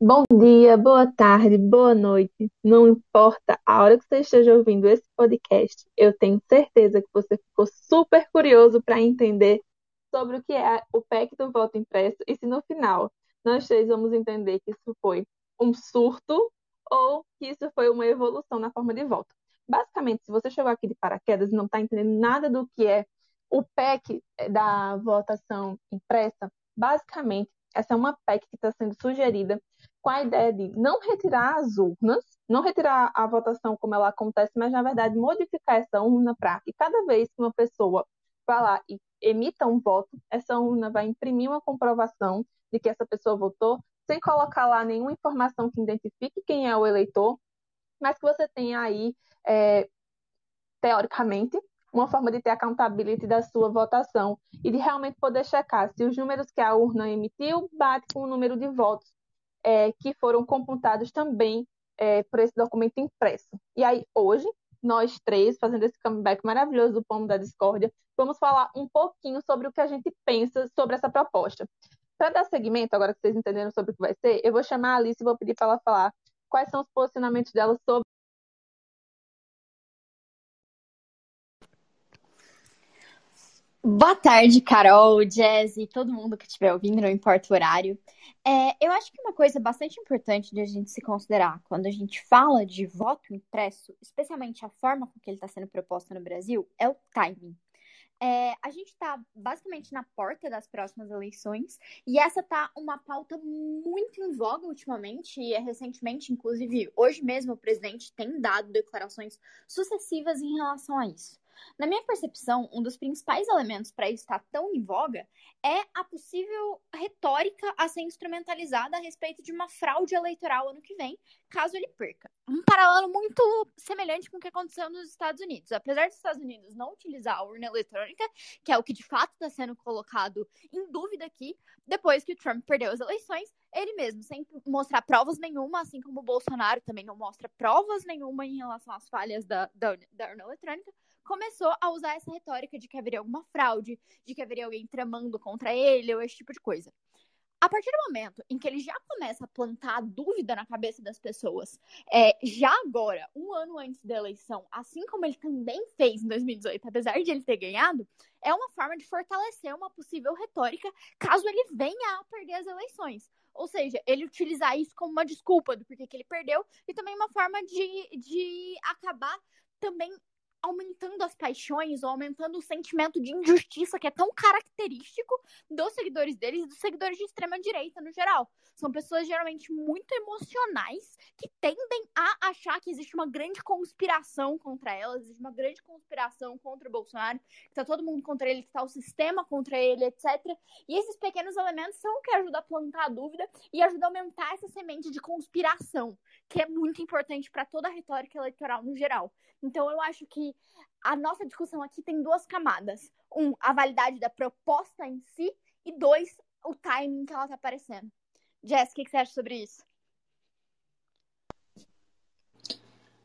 Bom dia, boa tarde, boa noite. Não importa a hora que você esteja ouvindo esse podcast, eu tenho certeza que você ficou super curioso para entender sobre o que é o PEC do voto impresso e se no final nós três vamos entender que isso foi um surto ou que isso foi uma evolução na forma de voto. Basicamente, se você chegou aqui de paraquedas e não está entendendo nada do que é o PEC da votação impressa, basicamente essa é uma PEC que está sendo sugerida com a ideia de não retirar as urnas, não retirar a votação como ela acontece, mas na verdade modificar essa urna para que cada vez que uma pessoa vá lá e emita um voto, essa urna vai imprimir uma comprovação de que essa pessoa votou, sem colocar lá nenhuma informação que identifique quem é o eleitor, mas que você tenha aí, é, teoricamente, uma forma de ter accountability da sua votação e de realmente poder checar se os números que a urna emitiu bate com o número de votos é, que foram computados também é, por esse documento impresso. E aí, hoje, nós três, fazendo esse comeback maravilhoso do Pomo da Discórdia, vamos falar um pouquinho sobre o que a gente pensa sobre essa proposta. Para dar seguimento, agora que vocês entenderam sobre o que vai ser, eu vou chamar a Alice e vou pedir para ela falar quais são os posicionamentos dela sobre Boa tarde, Carol, Jazzy, todo mundo que estiver ouvindo, não importa o horário. É, eu acho que uma coisa bastante importante de a gente se considerar quando a gente fala de voto impresso, especialmente a forma com que ele está sendo proposto no Brasil, é o timing. É, a gente está basicamente na porta das próximas eleições e essa tá uma pauta muito em voga ultimamente e é recentemente, inclusive hoje mesmo, o presidente tem dado declarações sucessivas em relação a isso. Na minha percepção, um dos principais elementos para isso estar tão em voga é a possível retórica a ser instrumentalizada a respeito de uma fraude eleitoral ano que vem, caso ele perca. Um paralelo muito semelhante com o que aconteceu nos Estados Unidos. Apesar dos Estados Unidos não utilizar a urna eletrônica, que é o que de fato está sendo colocado em dúvida aqui, depois que o Trump perdeu as eleições, ele mesmo, sem mostrar provas nenhuma, assim como o Bolsonaro também não mostra provas nenhuma em relação às falhas da, da, da urna eletrônica, começou a usar essa retórica de que haveria alguma fraude, de que haveria alguém tramando contra ele, ou esse tipo de coisa. A partir do momento em que ele já começa a plantar dúvida na cabeça das pessoas, é, já agora, um ano antes da eleição, assim como ele também fez em 2018, apesar de ele ter ganhado, é uma forma de fortalecer uma possível retórica caso ele venha a perder as eleições. Ou seja, ele utilizar isso como uma desculpa do porquê que ele perdeu e também uma forma de, de acabar também aumentando as paixões ou aumentando o sentimento de injustiça que é tão característico dos seguidores deles e dos seguidores de extrema direita no geral. São pessoas geralmente muito emocionais que tendem a achar que existe uma grande conspiração contra elas, existe uma grande conspiração contra o Bolsonaro, que tá todo mundo contra ele, que tá o sistema contra ele, etc. E esses pequenos elementos são o que ajudam a plantar a dúvida e ajudam a aumentar essa semente de conspiração, que é muito importante para toda a retórica eleitoral no geral. Então eu acho que a nossa discussão aqui tem duas camadas. Um, a validade da proposta em si, e dois, o timing que ela está aparecendo. Jess, o que, que você acha sobre isso?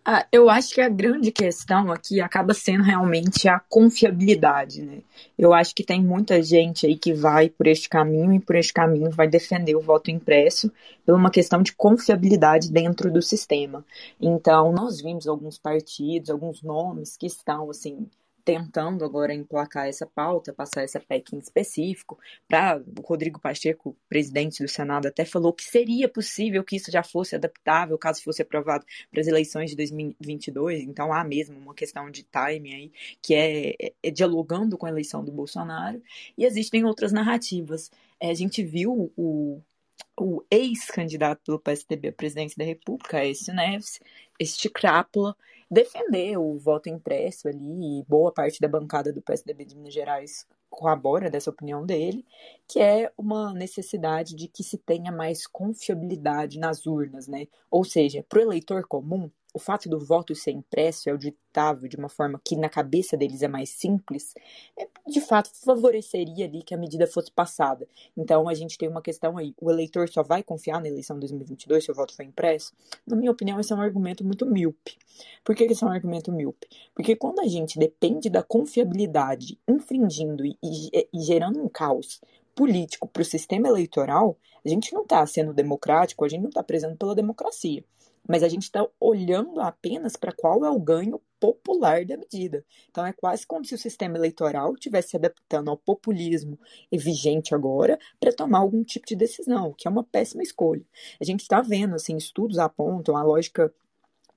Ah, eu acho que a grande questão aqui acaba sendo realmente a confiabilidade, né? Eu acho que tem muita gente aí que vai por este caminho e por este caminho vai defender o voto impresso por uma questão de confiabilidade dentro do sistema. Então, nós vimos alguns partidos, alguns nomes que estão, assim, tentando agora emplacar essa pauta, passar essa PEC em específico, para o Rodrigo Pacheco, presidente do Senado, até falou que seria possível que isso já fosse adaptável caso fosse aprovado para as eleições de 2022. Então há mesmo uma questão de timing aí, que é, é, é dialogando com a eleição do Bolsonaro. E existem outras narrativas. É, a gente viu o o ex-candidato pelo PSDB à presidência da República, Aécio Neves, este crápula, defender o voto impresso ali, e boa parte da bancada do PSDB de Minas Gerais corrobora dessa opinião dele, que é uma necessidade de que se tenha mais confiabilidade nas urnas, né? Ou seja, para o eleitor comum, o fato do voto ser impresso auditável de uma forma que na cabeça deles é mais simples, é, de fato favoreceria ali que a medida fosse passada. Então a gente tem uma questão aí, o eleitor só vai confiar na eleição de 2022 se o voto for impresso? Na minha opinião, esse é um argumento muito míope. Por que esse é um argumento míope? Porque quando a gente depende da confiabilidade infringindo e, e, e gerando um caos político para o sistema eleitoral, a gente não está sendo democrático, a gente não está prezando pela democracia. Mas a gente está olhando apenas para qual é o ganho popular da medida. Então é quase como se o sistema eleitoral estivesse se adaptando ao populismo vigente agora para tomar algum tipo de decisão, que é uma péssima escolha. A gente está vendo, assim, estudos apontam a lógica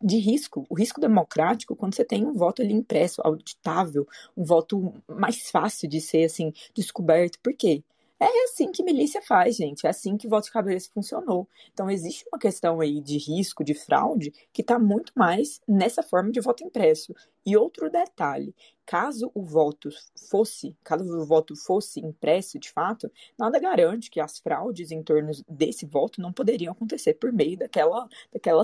de risco, o risco democrático, quando você tem um voto ali impresso, auditável, um voto mais fácil de ser assim descoberto. Por quê? É assim que milícia faz, gente. É assim que voto de cabeça funcionou. Então, existe uma questão aí de risco, de fraude, que está muito mais nessa forma de voto impresso. E outro detalhe: caso o voto fosse, caso o voto fosse impresso de fato, nada garante que as fraudes em torno desse voto não poderiam acontecer por meio daquela, daquela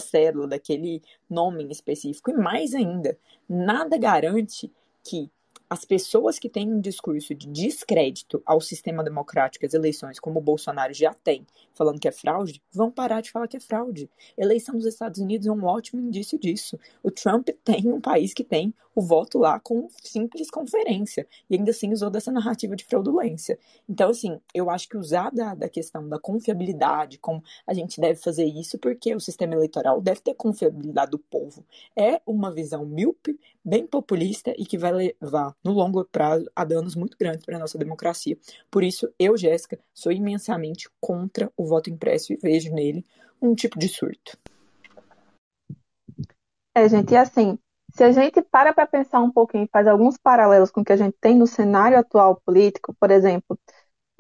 daquele nome em específico. E mais ainda, nada garante que as pessoas que têm um discurso de descrédito ao sistema democrático, as eleições, como o Bolsonaro já tem, falando que é fraude, vão parar de falar que é fraude. Eleição dos Estados Unidos é um ótimo indício disso. O Trump tem um país que tem o voto lá com simples conferência, e ainda assim usou dessa narrativa de fraudulência. Então, assim, eu acho que usar da, da questão da confiabilidade, como a gente deve fazer isso, porque o sistema eleitoral deve ter confiabilidade do povo, é uma visão míope, bem populista e que vai levar no longo prazo a danos muito grandes para a nossa democracia. Por isso, eu, Jéssica, sou imensamente contra o voto impresso e vejo nele um tipo de surto. É, gente, e assim, se a gente para para pensar um pouquinho faz alguns paralelos com o que a gente tem no cenário atual político, por exemplo,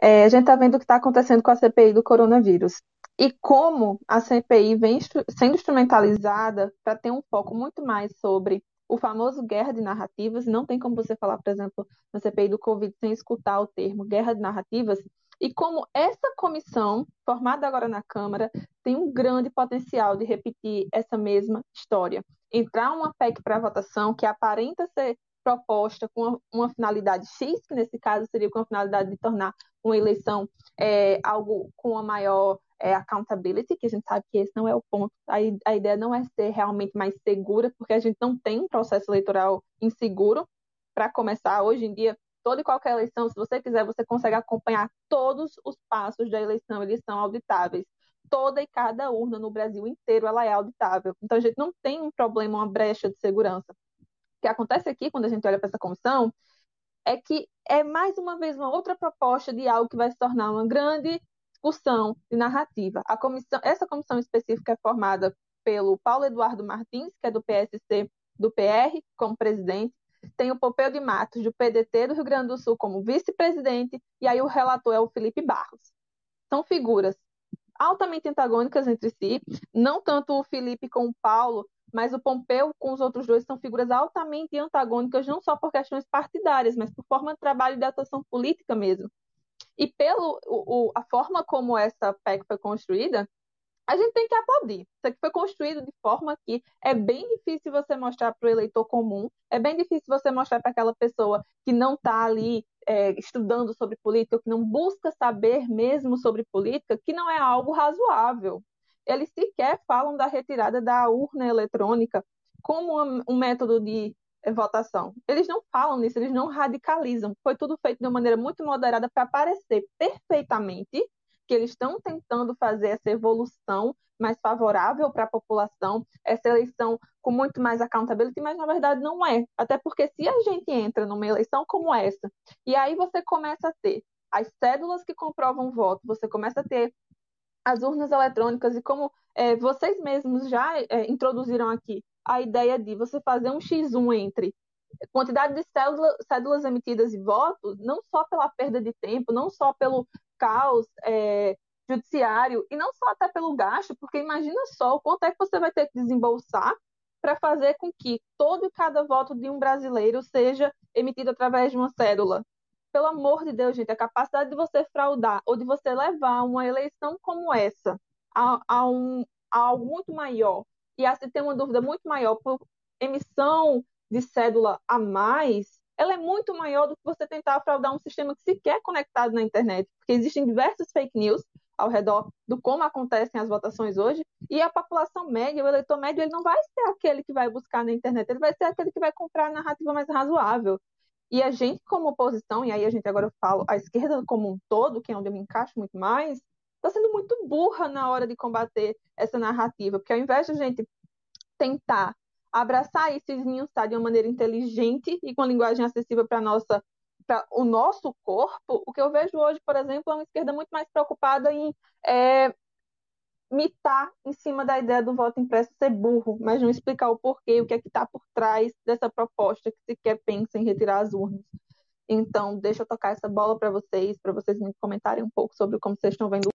é, a gente está vendo o que está acontecendo com a CPI do coronavírus e como a CPI vem sendo instrumentalizada para ter um foco muito mais sobre o famoso guerra de narrativas. Não tem como você falar, por exemplo, na CPI do Covid sem escutar o termo guerra de narrativas. E como essa comissão, formada agora na Câmara, tem um grande potencial de repetir essa mesma história. Entrar uma PEC para votação que aparenta ser proposta com uma, finalidade X, que nesse caso seria com a finalidade de tornar uma eleição é, algo com uma maior é, accountability, que a gente sabe que esse não é o ponto. A, a ideia não é ser realmente mais segura, porque a gente não tem um processo eleitoral inseguro. Para começar, hoje em dia, toda e qualquer eleição, se você quiser, você consegue acompanhar todos os passos da eleição, eles são auditáveis. Toda e cada urna no Brasil inteiro ela é auditável. Então a gente não tem um problema, uma brecha de segurança. O que acontece aqui, quando a gente olha para essa comissão, é que é mais uma vez uma outra proposta de algo que vai se tornar uma grande discussão de narrativa. Comissão, essa comissão específica é formada pelo Paulo Eduardo Martins, que é do PSC do PR, como presidente, tem o Pompeu de Matos, do PDT do Rio Grande do Sul, como vice-presidente, e aí o relator é o Felipe Barros. São figuras altamente antagônicas entre si, não tanto o Felipe com o Paulo, mas o Pompeu com os outros dois são figuras altamente antagônicas, não só por questões partidárias, mas por forma de trabalho e de atuação política mesmo. E pelo o, a forma como essa PEC foi construída, a gente tem que aplaudir. Isso aqui foi construído de forma que é bem difícil você mostrar para o eleitor comum, é bem difícil você mostrar para aquela pessoa que não está ali é, estudando sobre política, que não busca saber mesmo sobre política, que não é algo razoável. Eles sequer falam da retirada da urna eletrônica como um método de votação. Eles não falam nisso, eles não radicalizam. Foi tudo feito de uma maneira muito moderada para parecer perfeitamente que eles estão tentando fazer essa evolução mais favorável para a população, essa eleição com muito mais accountability, mas na verdade não é. Até porque se a gente entra numa eleição como essa, e aí você começa a ter as cédulas que comprovam o voto, você começa a ter as urnas eletrônicas e como é, vocês mesmos já é, introduziram aqui, a ideia de você fazer um X1 entre quantidade de cédula, cédulas emitidas e votos, não só pela perda de tempo, não só pelo caos é, judiciário, e não só até pelo gasto, porque imagina só o quanto é que você vai ter que desembolsar para fazer com que todo e cada voto de um brasileiro seja emitido através de uma cédula. Pelo amor de Deus, gente, a capacidade de você fraudar ou de você levar uma eleição como essa a, a, um, a algo muito maior e a se ter uma dúvida muito maior por emissão de cédula a mais, ela é muito maior do que você tentar fraudar um sistema que sequer é conectado na internet, porque existem diversas fake news ao redor do como acontecem as votações hoje, e a população média, o eleitor médio, ele não vai ser aquele que vai buscar na internet, ele vai ser aquele que vai comprar a narrativa mais razoável. E a gente, como oposição, e aí a gente agora eu falo a esquerda como um todo, que é onde eu me encaixo muito mais, está sendo muito burra na hora de combater essa narrativa, porque ao invés de a gente tentar abraçar isso e esmiuçar de uma maneira inteligente e com linguagem acessível para nossa para o nosso corpo, o que eu vejo hoje, por exemplo, é uma esquerda muito mais preocupada em é, mitar em cima da ideia do voto impresso ser burro, mas não explicar o porquê, o que é que está por trás dessa proposta que sequer pensa em retirar as urnas. Então, deixa eu tocar essa bola para vocês, para vocês me comentarem um pouco sobre como vocês estão vendo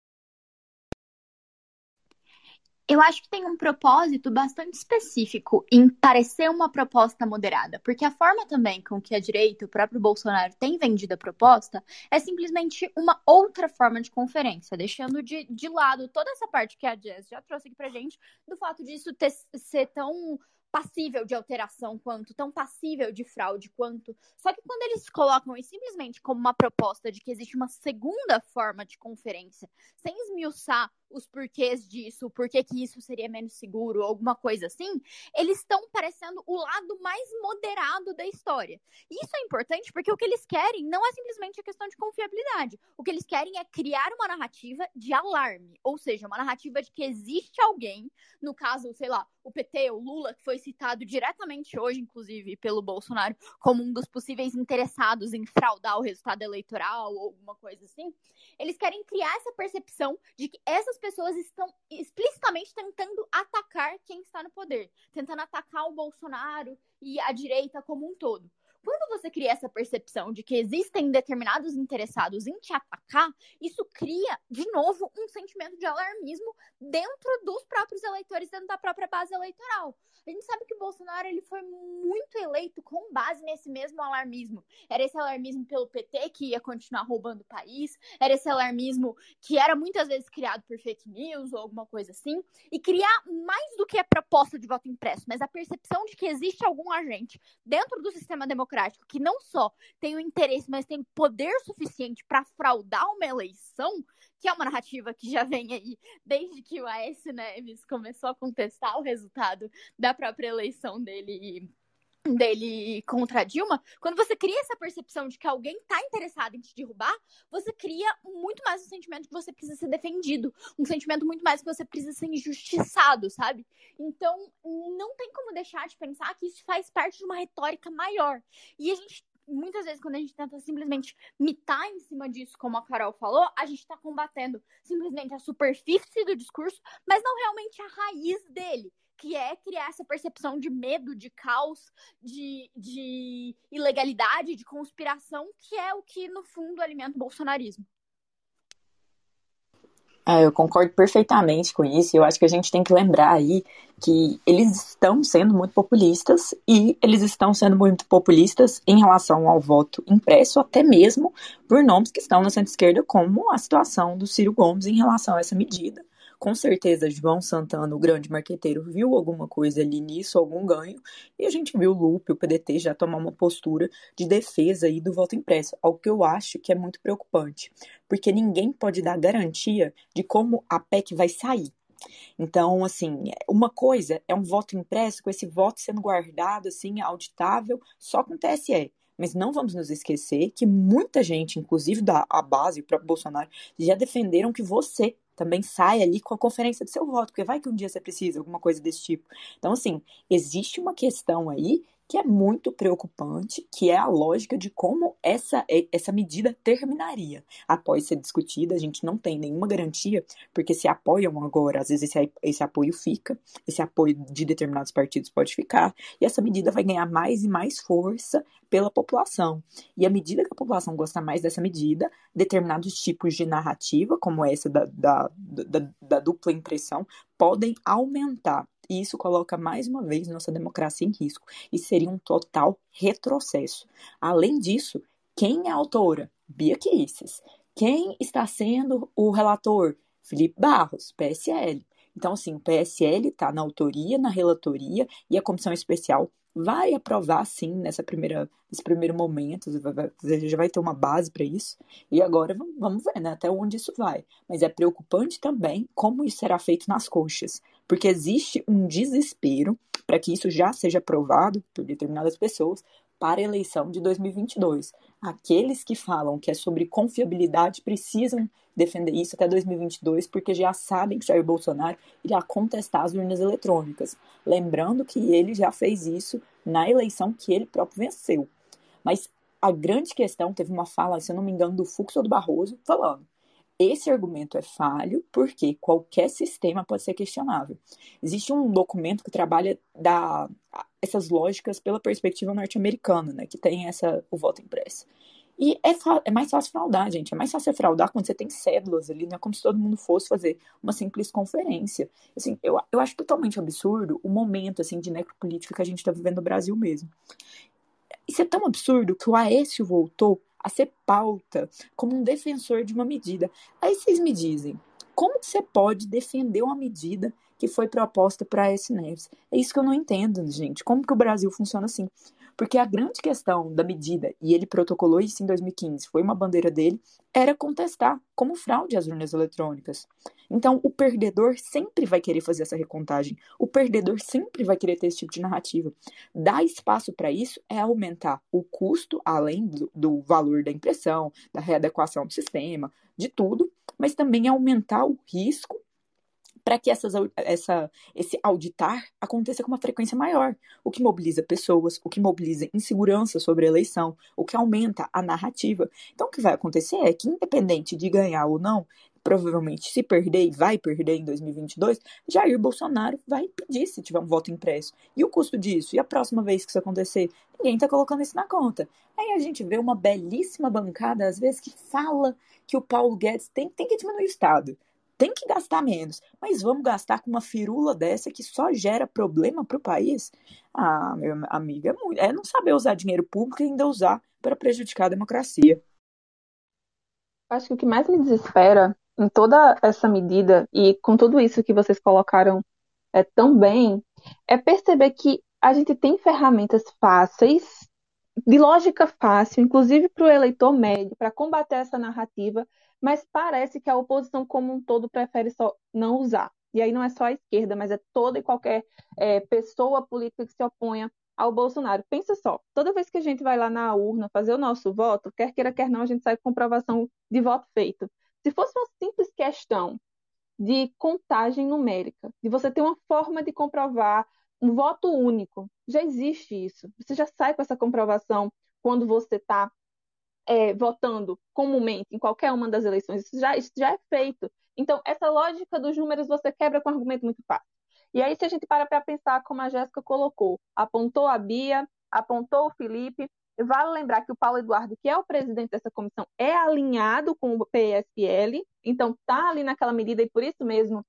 eu acho que tem um propósito bastante específico em parecer uma proposta moderada, porque a forma também com que a direita, o próprio Bolsonaro, tem vendido a proposta é simplesmente uma outra forma de conferência, deixando de, de lado toda essa parte que a Jess já trouxe aqui pra gente, do fato disso ter, ser tão passível de alteração quanto, tão passível de fraude quanto. Só que quando eles colocam isso simplesmente como uma proposta de que existe uma segunda forma de conferência, sem esmiuçar os porquês disso, por que isso seria menos seguro, alguma coisa assim, eles estão parecendo o lado mais moderado da história. Isso é importante porque o que eles querem não é simplesmente a questão de confiabilidade. O que eles querem é criar uma narrativa de alarme, ou seja, uma narrativa de que existe alguém, no caso, sei lá, o PT, o Lula, que foi citado diretamente hoje, inclusive, pelo Bolsonaro, como um dos possíveis interessados em fraudar o resultado eleitoral ou alguma coisa assim, eles querem criar essa percepção de que essas pessoas estão explicitamente tentando atacar quem está no poder, tentando atacar o Bolsonaro e a direita como um todo. Quando você cria essa percepção de que existem determinados interessados em te atacar, isso cria, de novo, um sentimento de alarmismo dentro dos próprios eleitores, dentro da própria base eleitoral. A gente sabe que Bolsonaro ele foi muito eleito com base nesse mesmo alarmismo. Era esse alarmismo pelo PT que ia continuar roubando o país, era esse alarmismo que era muitas vezes criado por fake news ou alguma coisa assim, e criar mais do que a proposta de voto impresso, mas a percepção de que existe algum agente dentro do sistema democrático democrático que não só tem o interesse, mas tem poder suficiente para fraudar uma eleição, que é uma narrativa que já vem aí desde que o Aécio Neves começou a contestar o resultado da própria eleição dele dele contra a Dilma, quando você cria essa percepção de que alguém está interessado em te derrubar, você cria muito mais um sentimento que você precisa ser defendido, um sentimento muito mais que você precisa ser injustiçado, sabe? Então, não tem como deixar de pensar que isso faz parte de uma retórica maior. E a gente muitas vezes, quando a gente tenta simplesmente mitar em cima disso, como a Carol falou, a gente está combatendo simplesmente a superfície do discurso, mas não realmente a raiz dele que é criar essa percepção de medo, de caos, de, de ilegalidade, de conspiração, que é o que, no fundo, alimenta o bolsonarismo. É, eu concordo perfeitamente com isso. Eu acho que a gente tem que lembrar aí que eles estão sendo muito populistas e eles estão sendo muito populistas em relação ao voto impresso, até mesmo por nomes que estão na centro-esquerda, como a situação do Ciro Gomes em relação a essa medida com certeza João Santana, o grande marqueteiro, viu alguma coisa ali nisso, algum ganho, e a gente viu o Lupe, o PDT, já tomar uma postura de defesa aí do voto impresso, algo que eu acho que é muito preocupante, porque ninguém pode dar garantia de como a PEC vai sair. Então, assim, uma coisa é um voto impresso, com esse voto sendo guardado, assim, auditável, só com o TSE. Mas não vamos nos esquecer que muita gente, inclusive da base, o próprio Bolsonaro, já defenderam que você também sai ali com a conferência do seu voto, porque vai que um dia você precisa, alguma coisa desse tipo. Então, assim, existe uma questão aí que é muito preocupante, que é a lógica de como essa, essa medida terminaria. Após ser discutida, a gente não tem nenhuma garantia, porque se apoiam agora, às vezes esse, esse apoio fica, esse apoio de determinados partidos pode ficar, e essa medida vai ganhar mais e mais força pela população. E à medida que a população gosta mais dessa medida, determinados tipos de narrativa, como essa da, da, da, da dupla impressão, podem aumentar. E isso coloca mais uma vez nossa democracia em risco. E seria um total retrocesso. Além disso, quem é a autora? Bia Kicis. Quem está sendo o relator? Felipe Barros, PSL. Então, assim, o PSL está na autoria, na relatoria, e a comissão especial vai aprovar sim nessa primeira, nesse primeiro momento, já vai ter uma base para isso. E agora vamos ver né, até onde isso vai. Mas é preocupante também como isso será feito nas coxas, porque existe um desespero para que isso já seja aprovado por determinadas pessoas para a eleição de 2022. Aqueles que falam que é sobre confiabilidade precisam defender isso até 2022, porque já sabem que Jair Bolsonaro irá contestar as urnas eletrônicas. Lembrando que ele já fez isso na eleição que ele próprio venceu. Mas a grande questão, teve uma fala, se eu não me engano, do Fux ou do Barroso, falando esse argumento é falho porque qualquer sistema pode ser questionável. Existe um documento que trabalha da, essas lógicas pela perspectiva norte-americana, né, que tem essa, o voto impresso. E é, é, mais fácil fraudar, gente. É mais fácil fraudar quando você tem cédulas ali, não é como se todo mundo fosse fazer uma simples conferência. Assim, eu, eu acho totalmente absurdo o momento assim, de necropolítica que a gente está vivendo no Brasil mesmo. Isso é tão absurdo que o Aécio voltou a ser pauta como um defensor de uma medida. Aí vocês me dizem, como você pode defender uma medida que foi proposta para S. Neves? É isso que eu não entendo, gente. Como que o Brasil funciona assim? Porque a grande questão da medida, e ele protocolou isso em 2015, foi uma bandeira dele, era contestar como fraude as urnas eletrônicas. Então, o perdedor sempre vai querer fazer essa recontagem. O perdedor sempre vai querer ter esse tipo de narrativa. Dar espaço para isso é aumentar o custo, além do, do valor da impressão, da readequação do sistema, de tudo, mas também aumentar o risco para que essas, essa, esse auditar aconteça com uma frequência maior, o que mobiliza pessoas, o que mobiliza insegurança sobre a eleição, o que aumenta a narrativa. Então, o que vai acontecer é que, independente de ganhar ou não, provavelmente se perder e vai perder em 2022, Jair Bolsonaro vai pedir se tiver um voto impresso. E o custo disso? E a próxima vez que isso acontecer? Ninguém está colocando isso na conta. Aí a gente vê uma belíssima bancada, às vezes, que fala que o Paulo Guedes tem, tem que diminuir o Estado tem que gastar menos, mas vamos gastar com uma firula dessa que só gera problema para o país? Ah, meu amigo, é, é não saber usar dinheiro público e ainda usar para prejudicar a democracia. Acho que o que mais me desespera em toda essa medida e com tudo isso que vocês colocaram é, tão bem, é perceber que a gente tem ferramentas fáceis, de lógica fácil, inclusive para o eleitor médio, para combater essa narrativa mas parece que a oposição como um todo prefere só não usar. E aí não é só a esquerda, mas é toda e qualquer é, pessoa política que se oponha ao Bolsonaro. Pensa só, toda vez que a gente vai lá na urna fazer o nosso voto, quer queira, quer não, a gente sai com comprovação de voto feito. Se fosse uma simples questão de contagem numérica, de você ter uma forma de comprovar um voto único, já existe isso. Você já sai com essa comprovação quando você está é, votando comumente em qualquer uma das eleições. Isso já, isso já é feito. Então, essa lógica dos números você quebra com um argumento muito fácil. E aí, se a gente para para pensar, como a Jéssica colocou, apontou a Bia, apontou o Felipe, vale lembrar que o Paulo Eduardo, que é o presidente dessa comissão, é alinhado com o PSL, então está ali naquela medida, e por isso mesmo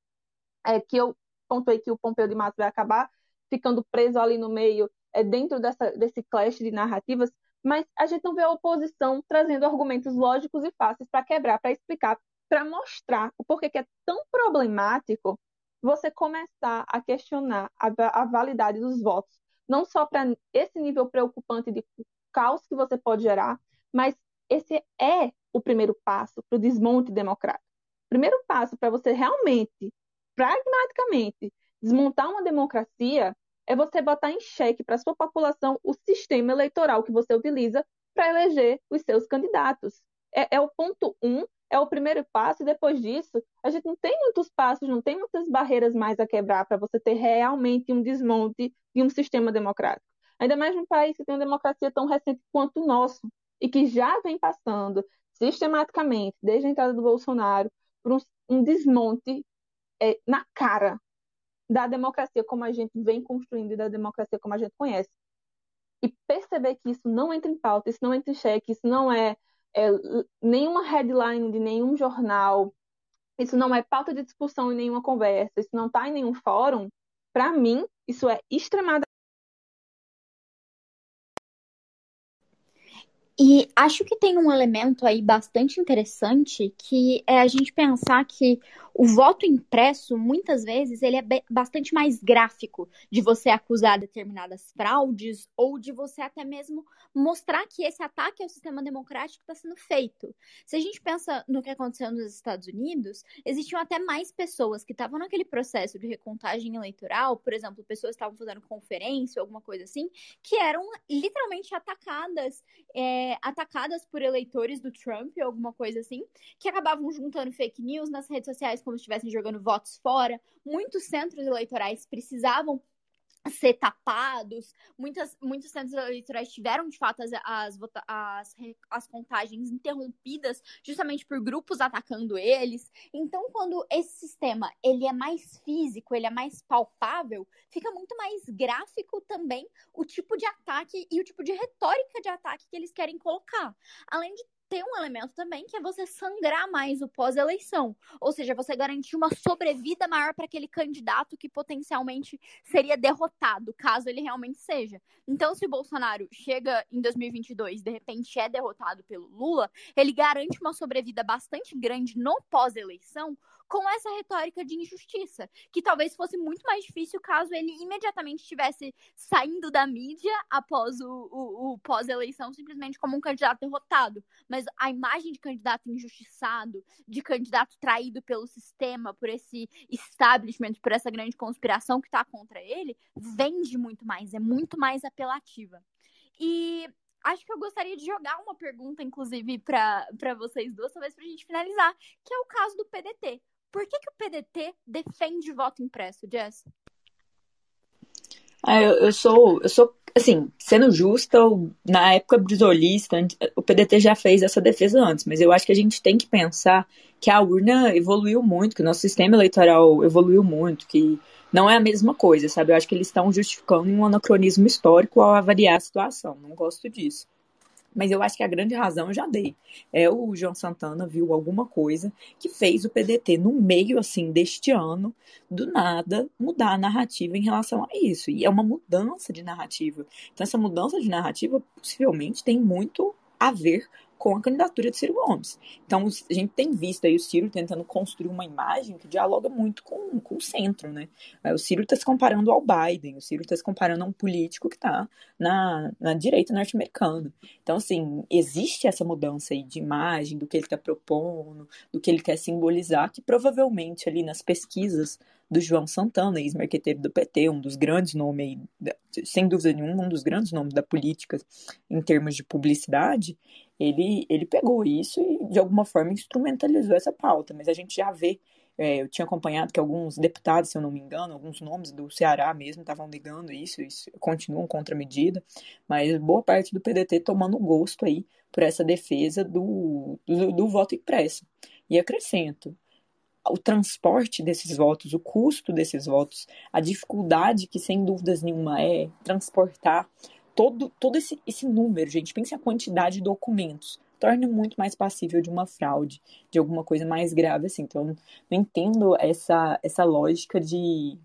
é que eu pontuei que o Pompeu de Matos vai acabar ficando preso ali no meio, é, dentro dessa, desse clash de narrativas, mas a gente não vê a oposição trazendo argumentos lógicos e fáceis para quebrar, para explicar, para mostrar o porquê que é tão problemático você começar a questionar a, a validade dos votos, não só para esse nível preocupante de caos que você pode gerar, mas esse é o primeiro passo para o desmonte democrático. O primeiro passo para você realmente, pragmaticamente, desmontar uma democracia é você botar em xeque para a sua população o sistema eleitoral que você utiliza para eleger os seus candidatos. É, é, o ponto um, é o primeiro passo, e depois disso, a gente não tem muitos passos, não tem muitas barreiras mais a quebrar para você ter realmente um desmonte de um sistema democrático. Ainda mais num país que tem uma democracia tão recente quanto o nosso, e que já vem passando sistematicamente, desde a entrada do Bolsonaro, por um, um desmonte é, na cara da democracia como a gente vem construindo e da democracia como a gente conhece. E perceber que isso não entra em pauta, isso não entra em xeque, isso não é, é nenhuma headline de nenhum jornal, isso não é pauta de discussão em nenhuma conversa, isso não está em nenhum fórum, para mim, isso é extremadamente E acho que tem um elemento aí bastante interessante que é a gente pensar que O voto impresso, muitas vezes, ele é bastante mais gráfico de você acusar determinadas fraudes ou de você até mesmo mostrar que esse ataque ao sistema democrático está sendo feito. Se a gente pensa no que aconteceu nos Estados Unidos, existiam até mais pessoas que estavam naquele processo de recontagem eleitoral, por exemplo, pessoas que estavam fazendo conferência ou alguma coisa assim, que eram literalmente atacadas, é, atacadas por eleitores do Trump ou alguma coisa assim, que acabavam juntando fake news nas redes sociais como se estivessem jogando votos fora. Muitos centros eleitorais precisavam ser tapados. Muitas, muitos centros eleitorais tiveram, de fato, as, as, as, as, contagens interrompidas justamente por grupos atacando eles. Então, quando esse sistema ele é mais físico, ele é mais palpável, fica muito mais gráfico também o tipo de ataque e o tipo de retórica de ataque que eles querem colocar. Além de tem um elemento também que é você sangrar mais o pós-eleição, ou seja, você garantir uma sobrevida maior para aquele candidato que potencialmente seria derrotado, caso ele realmente seja. Então, se o Bolsonaro chega em 2022 de repente é derrotado pelo Lula, ele garante uma sobrevida bastante grande no pós-eleição, com essa retórica de injustiça, que talvez fosse muito mais difícil caso ele imediatamente estivesse saindo da mídia após o, o, o pós-eleição simplesmente como um candidato derrotado. Mas a imagem de candidato injustiçado, de candidato traído pelo sistema, por esse establishment, por essa grande conspiração que está contra ele, vende muito mais, é muito mais apelativa. E acho que eu gostaria de jogar uma pergunta, inclusive, para vocês duas, talvez para a gente finalizar, que é o caso do PDT. Por que, que o PDT defende voto impresso, Jess? Ah, eu, eu, sou, eu sou, assim, sendo justa, na época brisolista, o PDT já fez essa defesa antes, mas eu acho que a gente tem que pensar que a urna evoluiu muito, que o nosso sistema eleitoral evoluiu muito, que não é a mesma coisa, sabe? Eu acho que eles estão justificando um anacronismo histórico ao avaliar a situação. Não gosto disso. Mas eu acho que a grande razão eu já dei. É o João Santana viu alguma coisa que fez o PDT, no meio assim deste ano, do nada, mudar a narrativa em relação a isso. E é uma mudança de narrativa. Então, essa mudança de narrativa possivelmente tem muito a ver com a candidatura de Ciro Gomes. Então, a gente tem visto aí o Ciro tentando construir uma imagem que dialoga muito com, com o centro, né? O Ciro está se comparando ao Biden, o Ciro está se comparando a um político que está na, na direita norte-americana. Então, assim, existe essa mudança aí de imagem, do que ele está propondo, do que ele quer simbolizar, que provavelmente ali nas pesquisas do João Santana, ex-marqueteiro do PT, um dos grandes nomes, sem dúvida nenhuma, um dos grandes nomes da política em termos de publicidade, ele, ele pegou isso e de alguma forma instrumentalizou essa pauta. Mas a gente já vê, é, eu tinha acompanhado que alguns deputados, se eu não me engano, alguns nomes do Ceará mesmo estavam negando isso, isso continuam contra a medida, mas boa parte do PDT tomando gosto aí por essa defesa do, do, do voto impresso. E acrescento, o transporte desses votos, o custo desses votos, a dificuldade que sem dúvidas nenhuma é transportar todo, todo esse, esse número, gente, pense a quantidade de documentos, torna muito mais passível de uma fraude, de alguma coisa mais grave assim. Então, não entendo essa, essa lógica de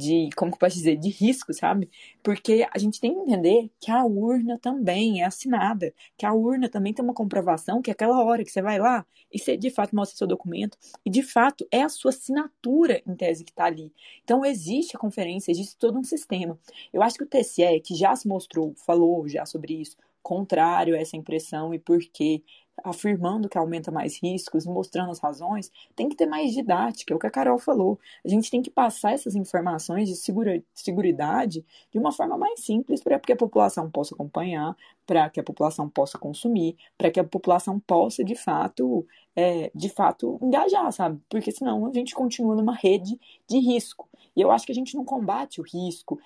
de, como que eu posso dizer, de risco, sabe? Porque a gente tem que entender que a urna também é assinada, que a urna também tem uma comprovação que é aquela hora que você vai lá e você de fato mostra seu documento e de fato é a sua assinatura em tese que está ali. Então existe a conferência, existe todo um sistema. Eu acho que o TSE, que já se mostrou, falou já sobre isso, contrário a essa impressão e por quê, afirmando que aumenta mais riscos, mostrando as razões, tem que ter mais didática, é o que a Carol falou. A gente tem que passar essas informações de segura, seguridade de uma forma mais simples para que a população possa acompanhar, para que a população possa consumir, para que a população possa, de fato, é, de fato, engajar, sabe? Porque senão a gente continua numa rede de risco. E eu acho que a gente não combate o risco,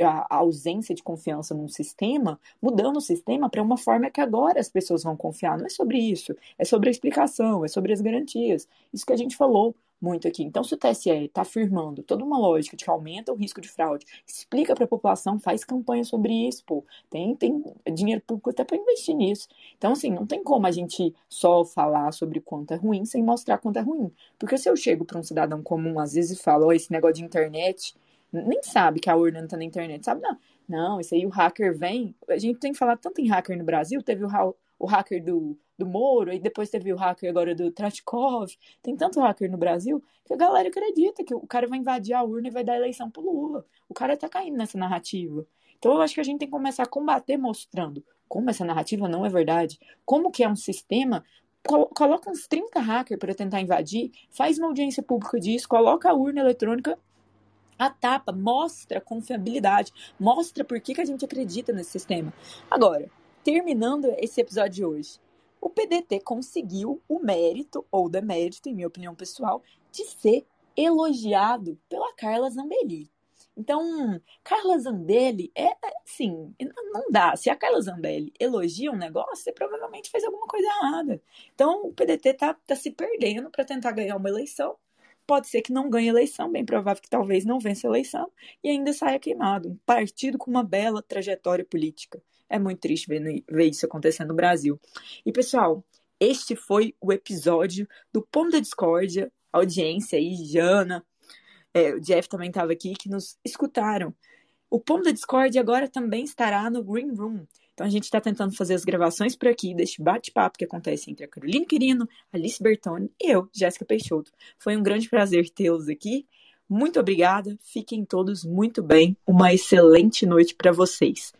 a ausência de confiança num sistema, mudando o sistema para uma forma que agora as pessoas vão confiar. Não é sobre isso, é sobre a explicação, é sobre as garantias. Isso que a gente falou muito aqui. Então, se o TSE está afirmando toda uma lógica de que aumenta o risco de fraude, explica para a população, faz campanha sobre isso, pô. Tem, tem dinheiro público até para investir nisso. Então, assim, não tem como a gente só falar sobre quanto é ruim sem mostrar quanto é ruim. Porque se eu chego para um cidadão comum, às vezes, e falo, oh, esse negócio de internet, nem sabe que a urna não tá na internet, sabe? Não, não, isso aí o hacker vem. A gente tem que falar tanto em hacker no Brasil, teve o, o hacker do, do Moro, e depois teve o hacker agora do Tratkov. Tem tanto hacker no Brasil que a galera acredita que o cara vai invadir a urna e vai dar eleição pro Lula. O cara tá caindo nessa narrativa. Então eu acho que a gente tem que começar a combater mostrando como essa narrativa não é verdade, como que é um sistema coloca uns 30 hackers para tentar invadir, faz uma audiência pública disso, coloca a urna eletrônica a tapa, mostra confiabilidade, mostra por que, que a gente acredita nesse sistema. Agora, terminando esse episódio de hoje, o PDT conseguiu o mérito, ou demérito, em minha opinião pessoal, de ser elogiado pela Carla Zambelli. Então, Carla Zambelli é assim, não dá. Se a Carla Zambelli elogia um negócio, você provavelmente fez alguma coisa errada. Então, o PDT tá, tá se perdendo para tentar ganhar uma eleição. Pode ser que não ganhe eleição, bem provável que talvez não vença eleição e ainda saia queimado. Um partido com uma bela trajetória política. É muito triste ver, ver isso acontecendo no Brasil. E, pessoal, este foi o episódio do Pão da Discórdia. Audiência aí, Jana, é, o Jeff também estava aqui, que nos escutaram. O Pão da Discord agora também estará no Green Room. Então a gente está tentando fazer as gravações por aqui deste bate-papo que acontece entre a Carolina Quirino, Alice Bertoni e eu, Jéssica Peixoto. Foi um grande prazer tê-los aqui. Muito obrigada, fiquem todos muito bem. Uma excelente noite para vocês.